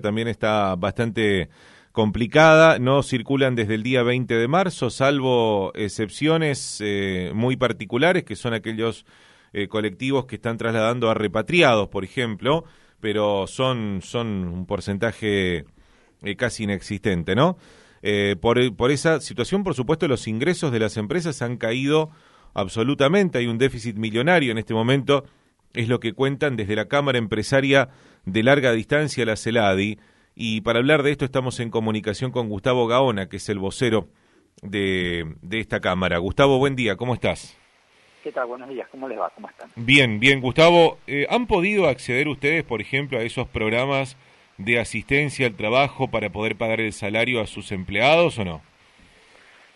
también está bastante complicada, no circulan desde el día 20 de marzo, salvo excepciones eh, muy particulares, que son aquellos eh, colectivos que están trasladando a repatriados, por ejemplo, pero son, son un porcentaje eh, casi inexistente, ¿no? por, por esa situación, por supuesto, los ingresos de las empresas han caído absolutamente, hay un déficit millonario en este momento, es lo que cuentan desde la Cámara Empresaria de larga distancia, la CELADI, y para hablar de esto estamos en comunicación con Gustavo Gaona, que es el vocero de, de esta Cámara. Gustavo, buen día, ¿cómo estás? ¿Qué tal? Buenos días, ¿cómo les va? ¿Cómo están? Bien, bien, Gustavo. Eh, ¿Han podido acceder ustedes, por ejemplo, a esos programas de asistencia al trabajo para poder pagar el salario a sus empleados o no?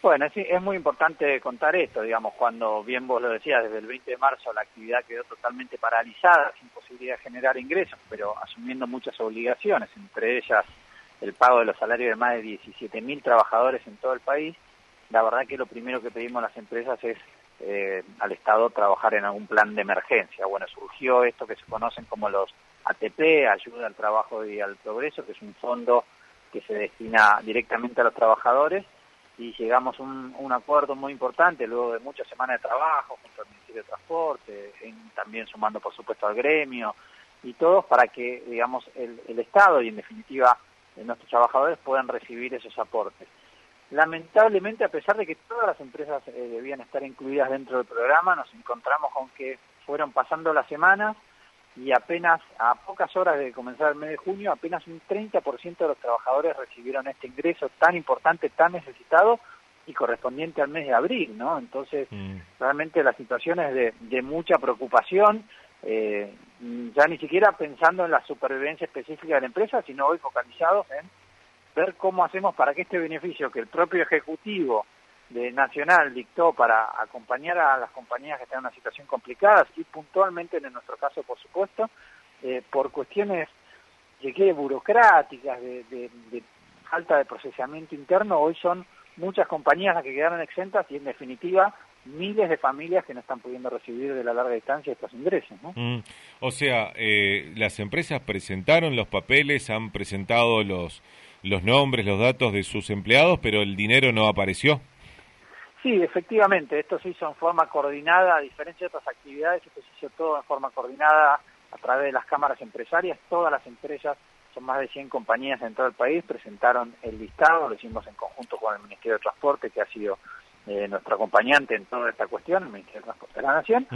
Bueno, es, muy importante contar esto, digamos, cuando bien vos lo decías, desde el 20 de marzo la actividad quedó totalmente paralizada, sin posibilidad de generar ingresos, pero asumiendo muchas obligaciones, entre ellas el pago de los salarios de más de 17.000 trabajadores en todo el país, la verdad que lo primero que pedimos a las empresas es eh, al Estado trabajar en algún plan de emergencia. Bueno, surgió esto que se conocen como los ATP, Ayuda al Trabajo y al Progreso, que es un fondo que se destina directamente a los trabajadores y llegamos a un, acuerdo muy importante luego de muchas semanas de trabajo junto al Ministerio de Transporte, también sumando por supuesto al gremio y todos para que digamos el, el Estado y en definitiva eh, nuestros trabajadores puedan recibir esos aportes. Lamentablemente, a pesar de que todas las empresas eh, debían estar incluidas dentro del programa, nos encontramos con que fueron pasando las semanas y apenas a pocas horas de comenzar el mes de junio, apenas un 30% de los trabajadores recibieron este ingreso tan importante, tan necesitado y correspondiente al mes de abril, ¿no? Entonces, mm. realmente la situación es de, de mucha preocupación, eh, ya ni siquiera pensando en la supervivencia específica de la empresa, sino hoy focalizados en ver cómo hacemos para que este beneficio que el propio Ejecutivo de Nacional dictó para acompañar a las compañías que están en una situación complicada y puntualmente en nuestro caso, por supuesto, eh, por cuestiones de burocráticas, de, de, falta de procesamiento interno, hoy son muchas compañías las que quedaron exentas y en definitiva miles de familias que no están pudiendo recibir de la larga distancia estos ingresos. ¿no? Mm. O sea, eh, las empresas presentaron los papeles, han presentado los, los nombres, los datos de sus empleados, pero el dinero no apareció. Sí, efectivamente, esto se hizo en forma coordinada, a diferencia de otras actividades, esto se hizo todo en forma coordinada a través de las cámaras empresarias, todas las empresas, son más de 100 compañías en todo el país, presentaron el listado, lo hicimos en conjunto con el Ministerio de Transporte, que ha sido eh, nuestro acompañante en toda esta cuestión, el Ministerio de Transporte de la Nación.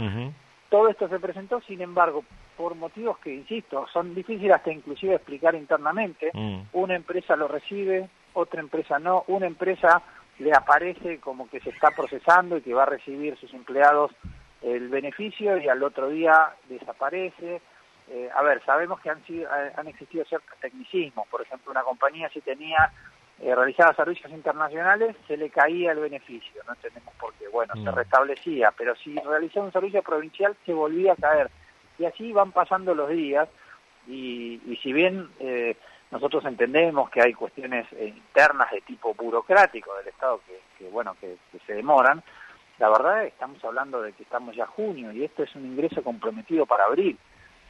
Todo esto se presentó, sin embargo, por motivos que, insisto, son difíciles hasta inclusive explicar internamente, mm. una empresa lo recibe, otra empresa no, una empresa le aparece como que se está procesando y que va a recibir sus empleados el beneficio y al otro día desaparece. Eh, a ver, sabemos que han, sido, eh, han existido ciertos tecnicismos, por ejemplo, una compañía si tenía eh, realizaba servicios internacionales, se le caía el beneficio, no entendemos por qué, bueno, se mm. restablecía, pero si realizaba un servicio provincial se volvía a caer. Y así van pasando los días y, y si bien eh, nosotros entendemos que hay cuestiones eh, internas de tipo burocrático del Estado que, bueno, que, se demoran. La verdad estamos hablando de que estamos ya junio y esto es un ingreso comprometido para abril.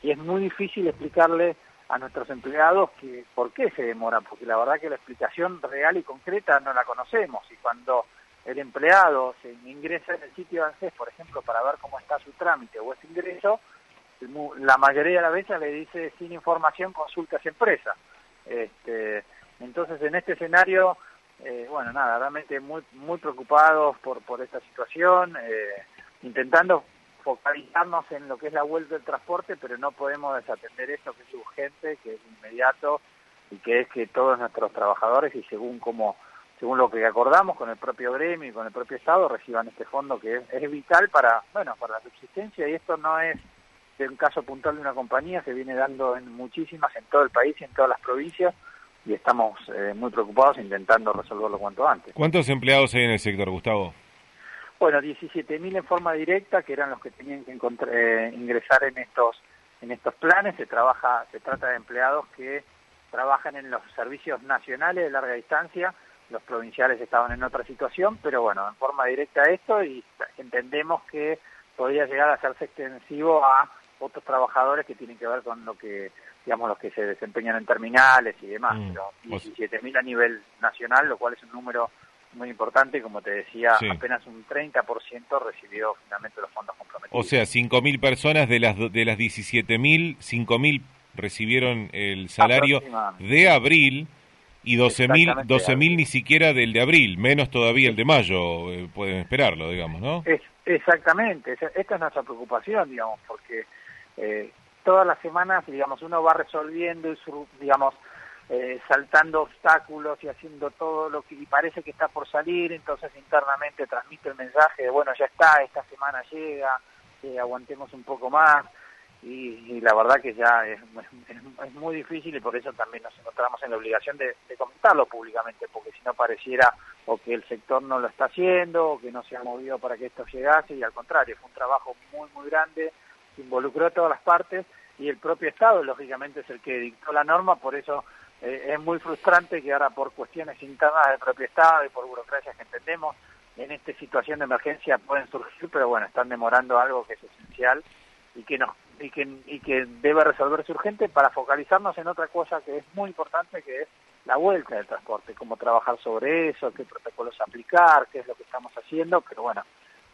Y es muy difícil explicarle a nuestros empleados que por qué se demora, porque la verdad que la explicación real y concreta no la conocemos. Y cuando el empleado se ingresa en el sitio de ANSES, por ejemplo, para ver cómo está su trámite o ese ingreso, la mayoría de las veces le dice sin información consulta a esa empresa. Este, entonces, en este escenario, eh, bueno, nada, realmente muy, muy preocupados por, por esta situación, eh, intentando focalizarnos en lo que es la vuelta del transporte, pero no podemos desatender esto que es urgente, que es inmediato y que es que todos nuestros trabajadores y según como según lo que acordamos con el propio gremio y con el propio Estado reciban este fondo que es, es vital para bueno para la subsistencia y esto no es un caso puntual de una compañía, se viene dando en muchísimas en todo el país y en todas las provincias y estamos eh, muy preocupados intentando resolverlo cuanto antes. ¿Cuántos empleados hay en el sector, Gustavo? Bueno, 17.000 en forma directa, que eran los que tenían que eh, ingresar en estos en estos planes. Se trabaja, se trata de empleados que trabajan en los servicios nacionales de larga distancia. Los provinciales estaban en otra situación, pero bueno, en forma directa esto y entendemos que podría llegar a hacerse extensivo a otros trabajadores que tienen que ver con lo que, digamos, los que se desempeñan en terminales y demás, mm. pero 17.000 a nivel nacional, lo cual es un número muy importante, como te decía, apenas un 30% recibió finalmente los fondos comprometidos. O sea, 5.000 personas de las de las 17.000, 5.000 recibieron el salario de abril y 12.000 12 ni siquiera del de abril, menos todavía el de mayo, eh, pueden esperarlo, digamos, ¿no? Es, exactamente, esta es nuestra preocupación, digamos, porque eh, todas las semanas, digamos, uno va resolviendo y, digamos, eh, saltando obstáculos y haciendo todo lo que parece que está por salir, entonces internamente transmite el mensaje de, bueno, ya está, esta semana llega, aguantemos un poco más y, la verdad que ya es, muy difícil y por eso también nos encontramos en la obligación de, comentarlo públicamente, porque si no pareciera o que el sector no lo está haciendo o que no se ha movido para que esto llegase y al contrario, fue un trabajo muy, muy grande, involucró a todas las partes y el propio Estado, lógicamente, es el que dictó la norma, por eso eh, es muy frustrante que ahora por cuestiones internas del propio Estado y por burocracias que entendemos, en esta situación de emergencia pueden surgir, pero bueno, están demorando algo que es esencial y que nos y que, y que debe resolverse urgente para focalizarnos en otra cosa que es muy importante, que es la vuelta del transporte, cómo trabajar sobre eso, qué protocolos aplicar, qué es lo que estamos haciendo, pero bueno,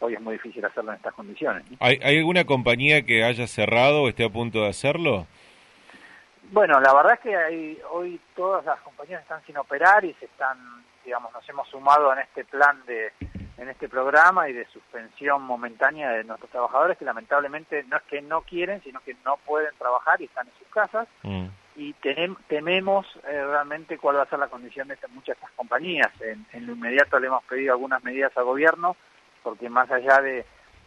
hoy es muy difícil hacerlo en estas condiciones. ¿Hay, alguna compañía que haya cerrado o esté a punto de hacerlo? Bueno, la verdad es que hay, hoy todas las compañías están sin operar y se están, digamos, nos hemos sumado en este plan de en este programa y de suspensión momentánea de nuestros trabajadores que lamentablemente no es que no quieren, sino que no pueden trabajar y están en sus casas. Mm. Y tememos eh, realmente cuál va a ser la condición de muchas de estas compañías. En, en, lo inmediato le hemos pedido algunas medidas al gobierno, porque más allá de,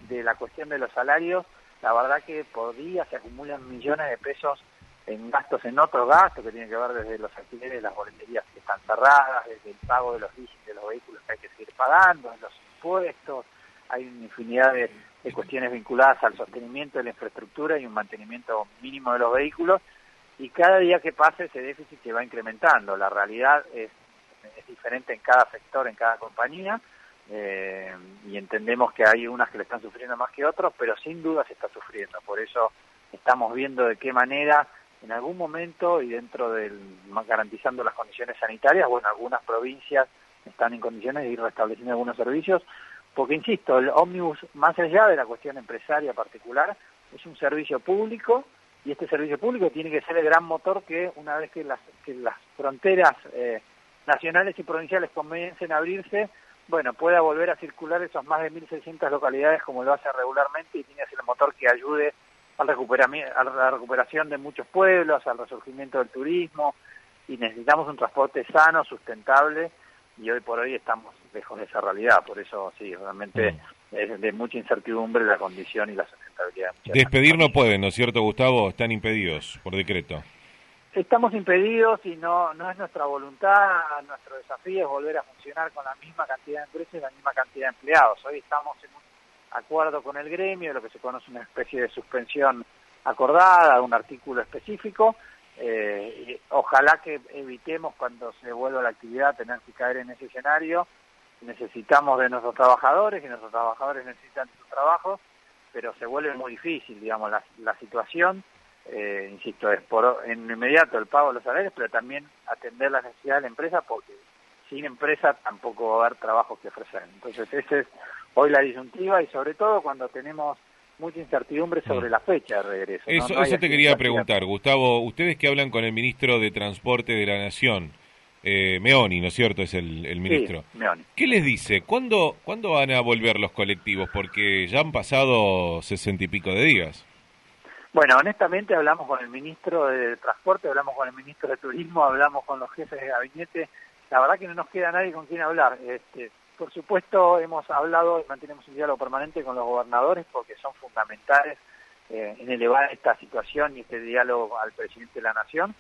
de la cuestión de los salarios, la verdad que por día se acumulan millones de pesos en gastos en otros gastos que tienen que ver desde los alquileres de las boleterías que están cerradas, desde el pago de los de los vehículos que hay que seguir pagando, los impuestos, hay una infinidad de, cuestiones vinculadas al sostenimiento de la infraestructura y un mantenimiento mínimo de los vehículos. Y cada día que pase ese déficit se va incrementando. La realidad es, es diferente en cada sector, en cada compañía eh, y entendemos que hay unas que le están sufriendo más que otros, pero sin duda se está sufriendo. Por eso estamos viendo de qué manera en algún momento y dentro del garantizando las condiciones sanitarias, bueno, algunas provincias están en condiciones de ir restableciendo algunos servicios, porque insisto, el ómnibus, más allá de la cuestión empresaria particular, es un servicio público y este servicio público tiene que ser el gran motor que una vez que las, que las fronteras eh, nacionales y provinciales comiencen a abrirse, bueno, pueda volver a circular esas más de 1.600 localidades como lo hace regularmente y tiene que ser el motor que ayude a la recuperación de muchos pueblos, al resurgimiento del turismo, y necesitamos un transporte sano, sustentable, y hoy por hoy estamos lejos de esa realidad, por eso sí, realmente mm. es de mucha incertidumbre la condición y la sustentabilidad. Despedir no pueden, ¿no es cierto, Gustavo? Están impedidos por decreto. Estamos impedidos y no, no es nuestra voluntad, nuestro desafío es volver a funcionar con la misma cantidad de empresas y la misma cantidad de empleados. Hoy estamos en un acuerdo con el gremio, lo que se conoce una especie de suspensión acordada, un artículo específico. Eh, ojalá que evitemos cuando se vuelva la actividad tener que caer en ese escenario. Necesitamos de nuestros trabajadores y nuestros trabajadores necesitan sus trabajos, pero se vuelve muy difícil, digamos, la, la situación. Eh, insisto, es por en inmediato el pago de los salarios, pero también atender las necesidades de la empresa, porque sin empresa tampoco va a haber trabajos que ofrecer. Entonces, ese es hoy la disyuntiva y sobre todo cuando tenemos mucha incertidumbre sobre mm. la fecha de regreso. Eso, eso te quería preguntar, Gustavo. Ustedes que hablan con el ministro de Transporte de la Nación, eh, Meoni, ¿no es cierto? Es el, el ministro. Sí, Meoni. ¿Qué les dice? ¿Cuándo, ¿Cuándo van a volver los colectivos? Porque ya han pasado sesenta y pico de días. Bueno, honestamente hablamos con el ministro de Transporte, hablamos con el ministro de Turismo, hablamos con los jefes de gabinete. La verdad que no nos queda nadie con quien hablar. Este, por supuesto, hemos hablado y mantenemos un diálogo permanente con los gobernadores porque son fundamentales eh, en elevar esta situación y este diálogo al presidente de la Nación.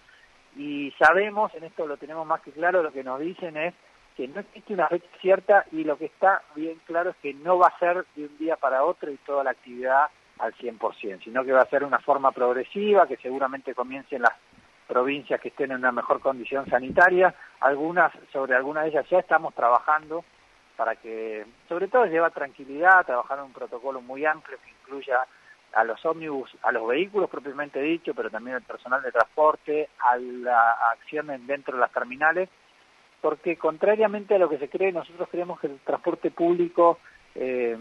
Y sabemos, en esto lo tenemos más que claro, lo que nos dicen es que no existe una fecha cierta y lo que está bien claro es que no va a ser de un día para otro y toda la actividad al 100%, sino que va a ser una forma progresiva, que seguramente comience en las provincias que estén en una mejor condición sanitaria. Algunas, sobre algunas de ellas ya estamos trabajando para que, sobre todo, lleva tranquilidad, trabajar en un protocolo muy amplio que incluya a los ómnibus, a los vehículos propiamente dicho, pero también al personal de transporte, a la acción dentro de las terminales, porque contrariamente a lo que se cree, nosotros creemos que el transporte público, eh,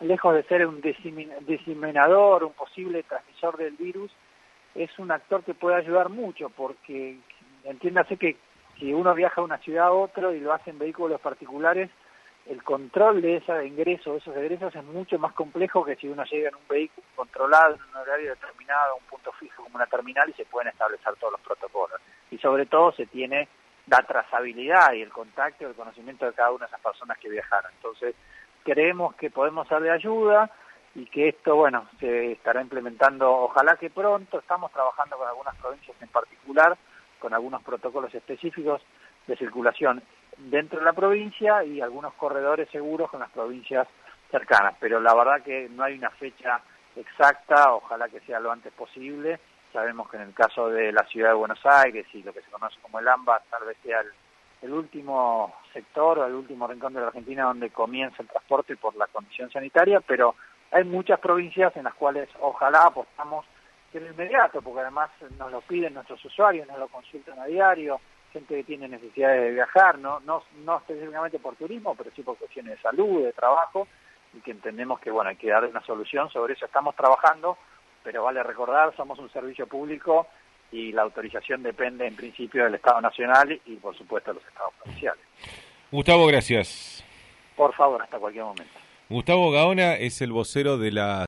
lejos de ser un diseminador, un posible transmisor del virus, es un actor que puede ayudar mucho, porque entiéndase que si uno viaja a una ciudad a otra y lo hace en vehículos particulares, el control de ese ingreso, esos egresos es mucho más complejo que si uno llega en un vehículo controlado, en un horario determinado, un punto fijo como una terminal y se pueden establecer todos los protocolos. Y sobre todo se tiene la trazabilidad y el contacto el conocimiento de cada una de esas personas que viajaron. Entonces, creemos que podemos ser de ayuda y que esto, bueno, se estará implementando, ojalá que pronto, estamos trabajando con algunas provincias en particular, con algunos protocolos específicos de circulación dentro de la provincia y algunos corredores seguros con las provincias cercanas. Pero la verdad que no hay una fecha exacta, ojalá que sea lo antes posible. Sabemos que en el caso de la ciudad de Buenos Aires y lo que se conoce como el AMBA, tal vez sea el, último sector o el último rincón de la Argentina donde comienza el transporte por la condición sanitaria, pero hay muchas provincias en las cuales ojalá apostamos en inmediato, porque además nos lo piden nuestros usuarios, nos lo consultan a diario, gente que tiene necesidades de viajar, no, no, no específicamente por turismo, pero sí por cuestiones de salud, de trabajo, y que entendemos que bueno hay que dar una solución, sobre eso estamos trabajando, pero vale recordar, somos un servicio público y la autorización depende en principio del Estado Nacional y por supuesto de los Estados provinciales. Gustavo, gracias. Por favor, hasta cualquier momento. Gustavo Gaona es el vocero de la